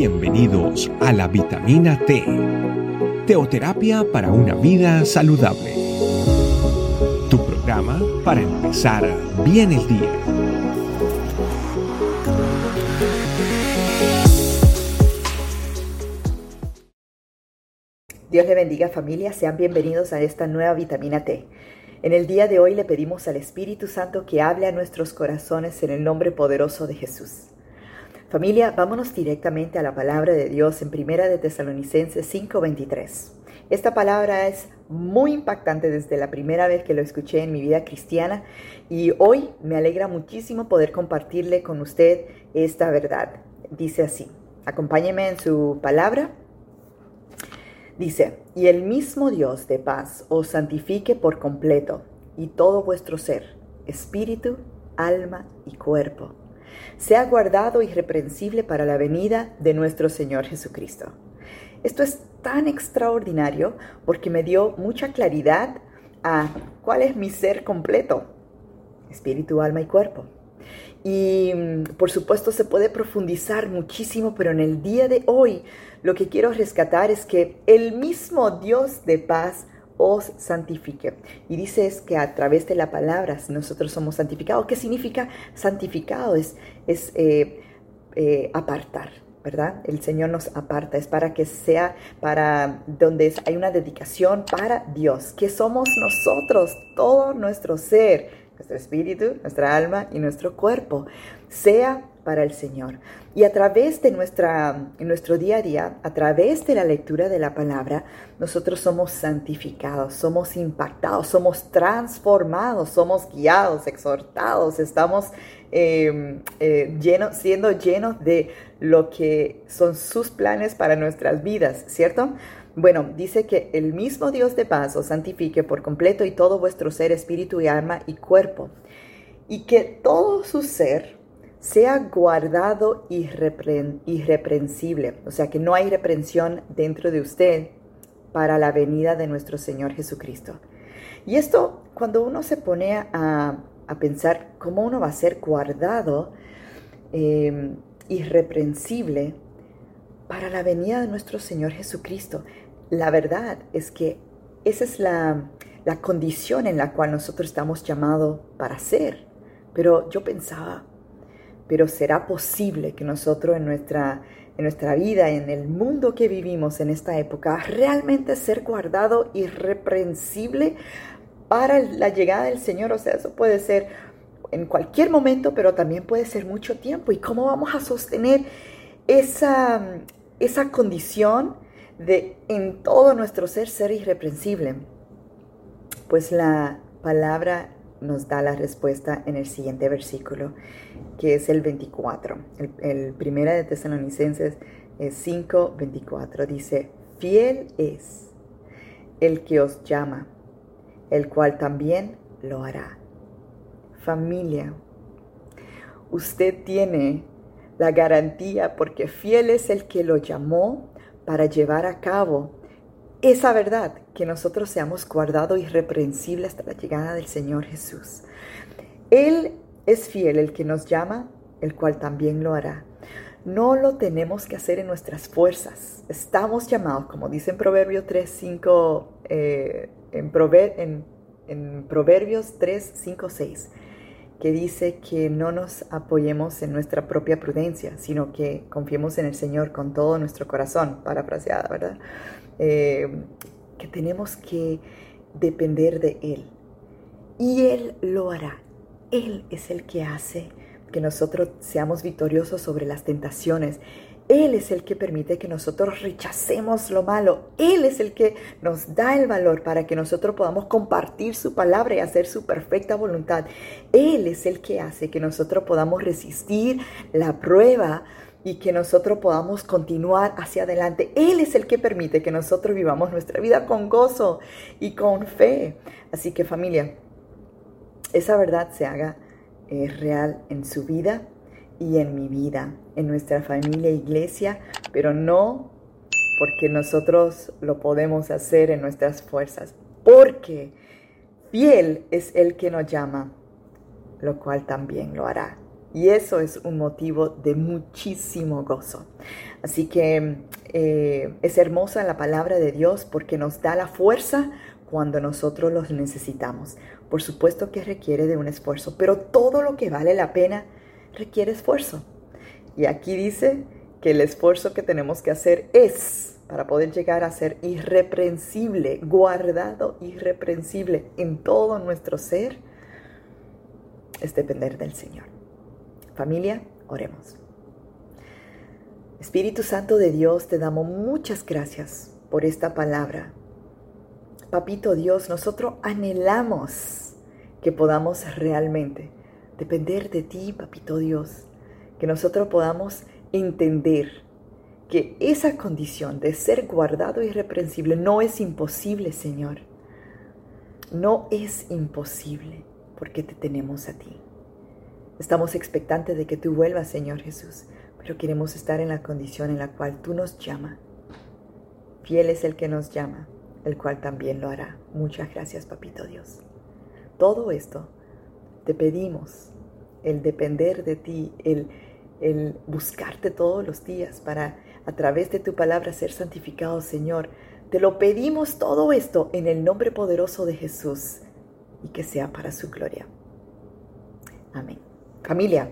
Bienvenidos a la vitamina T, teoterapia para una vida saludable. Tu programa para empezar bien el día. Dios le bendiga familia, sean bienvenidos a esta nueva vitamina T. En el día de hoy le pedimos al Espíritu Santo que hable a nuestros corazones en el nombre poderoso de Jesús. Familia, vámonos directamente a la palabra de Dios en Primera de Tesalonicenses 5:23. Esta palabra es muy impactante desde la primera vez que lo escuché en mi vida cristiana y hoy me alegra muchísimo poder compartirle con usted esta verdad. Dice así, acompáñeme en su palabra. Dice, y el mismo Dios de paz os santifique por completo y todo vuestro ser, espíritu, alma y cuerpo sea guardado irreprensible para la venida de nuestro Señor Jesucristo. Esto es tan extraordinario porque me dio mucha claridad a cuál es mi ser completo, espíritu, alma y cuerpo. Y mm, por supuesto se puede profundizar muchísimo, pero en el día de hoy lo que quiero rescatar es que el mismo Dios de paz os santifique. Y dice es que a través de la palabra nosotros somos santificados. ¿Qué significa santificado? Es, es eh, eh, apartar, ¿verdad? El Señor nos aparta, es para que sea, para donde hay una dedicación para Dios, que somos nosotros, todo nuestro ser, nuestro espíritu, nuestra alma y nuestro cuerpo, sea para el Señor. Y a través de nuestra, nuestro día a día, a través de la lectura de la palabra, nosotros somos santificados, somos impactados, somos transformados, somos guiados, exhortados, estamos em, eh, llenos, siendo llenos de lo que son sus planes para nuestras vidas, ¿cierto? Bueno, dice que el mismo Dios de paz os santifique por completo y todo vuestro ser, espíritu y alma y cuerpo, y que todo su ser, sea guardado irreprensible, o sea que no hay reprensión dentro de usted para la venida de nuestro Señor Jesucristo. Y esto, cuando uno se pone a, pensar cómo uno va a ser guardado em, irreprensible para la venida de nuestro Señor Jesucristo, la verdad es que esa es la, la condición en la cual nosotros estamos llamados para ser. Pero yo pensaba, pero será posible que nosotros en nuestra, en nuestra vida, en el mundo que vivimos en esta época, realmente ser guardado irreprensible para la llegada del Señor. O sea, eso puede ser en cualquier momento, pero también puede ser mucho tiempo. ¿Y cómo vamos a sostener esa, esa condición de en todo nuestro ser ser irreprensible? Pues la palabra nos da la respuesta en el siguiente versículo, que es el 24. El, primera de Tesalonicenses es 5, 24. Dice, fiel es el que os llama, el cual también lo hará. Familia, usted tiene la garantía porque fiel es el que lo llamó para llevar a cabo esa verdad, que nosotros seamos guardados irreprensibles hasta la llegada del Señor Jesús. Él es fiel, el que nos llama, el cual también lo hará. No lo tenemos que hacer en nuestras fuerzas. Estamos llamados, como dice en Proverbios 3, 5, eh, en, en, en Proverbios 3, 5, 6 que dice que no nos apoyemos en nuestra propia prudencia, sino que confiemos en el Señor con todo nuestro corazón, parafraseada, ¿verdad? Eh, que tenemos que depender de Él. Y Él lo hará. Él es el que hace que nosotros seamos victoriosos sobre las tentaciones. Él es el que permite que nosotros rechacemos lo malo. Él es el que nos da el valor para que nosotros podamos compartir su palabra y hacer su perfecta voluntad. Él es el que hace que nosotros podamos resistir la prueba y que nosotros podamos continuar hacia adelante. Él es el que permite que nosotros vivamos nuestra vida con gozo y con fe. Así que familia, esa verdad se haga eh, real en su vida y en mi vida, en nuestra familia iglesia, pero no porque nosotros lo podemos hacer en nuestras fuerzas, porque fiel es el que nos llama, lo cual también lo hará. Y eso es un motivo de muchísimo gozo. Así que eh, es hermosa la palabra de Dios porque nos da la fuerza cuando nosotros los necesitamos. Por supuesto que requiere de un esfuerzo, pero todo lo que vale la pena requiere esfuerzo. Y aquí dice que el esfuerzo que tenemos que hacer es para poder llegar a ser irreprensible, guardado irreprensible en todo nuestro ser, es depender del Señor. Familia, oremos. Espíritu Santo de Dios, te damos muchas gracias por esta palabra. Papito Dios, nosotros anhelamos que podamos realmente depender de ti, Papito Dios, que nosotros podamos entender que esa condición de ser guardado irreprensible no es imposible, Señor. No es imposible porque te tenemos a ti. Estamos expectantes de que tú vuelvas, Señor Jesús, pero queremos estar en la condición en la cual tú nos llamas. Fiel es el que nos llama, el cual también lo hará. Muchas gracias, Papito Dios. Todo esto te pedimos, el depender de ti, el, el buscarte todos los días para a través de tu palabra ser santificado, Señor. Te lo pedimos todo esto en el nombre poderoso de Jesús y que sea para su gloria. Amén. Familia,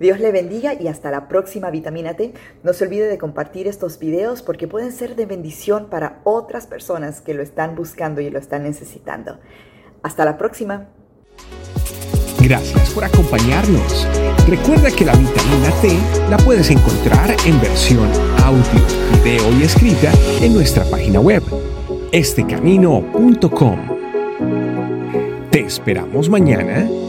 Dios le bendiga y hasta la próxima vitamina T. No se olvide de compartir estos videos porque pueden ser de bendición para otras personas que lo están buscando y lo están necesitando. Hasta la próxima. Gracias por acompañarnos. Recuerda que la vitamina T la puedes encontrar en versión audio, video y escrita en nuestra página web, estecamino.com. Te esperamos mañana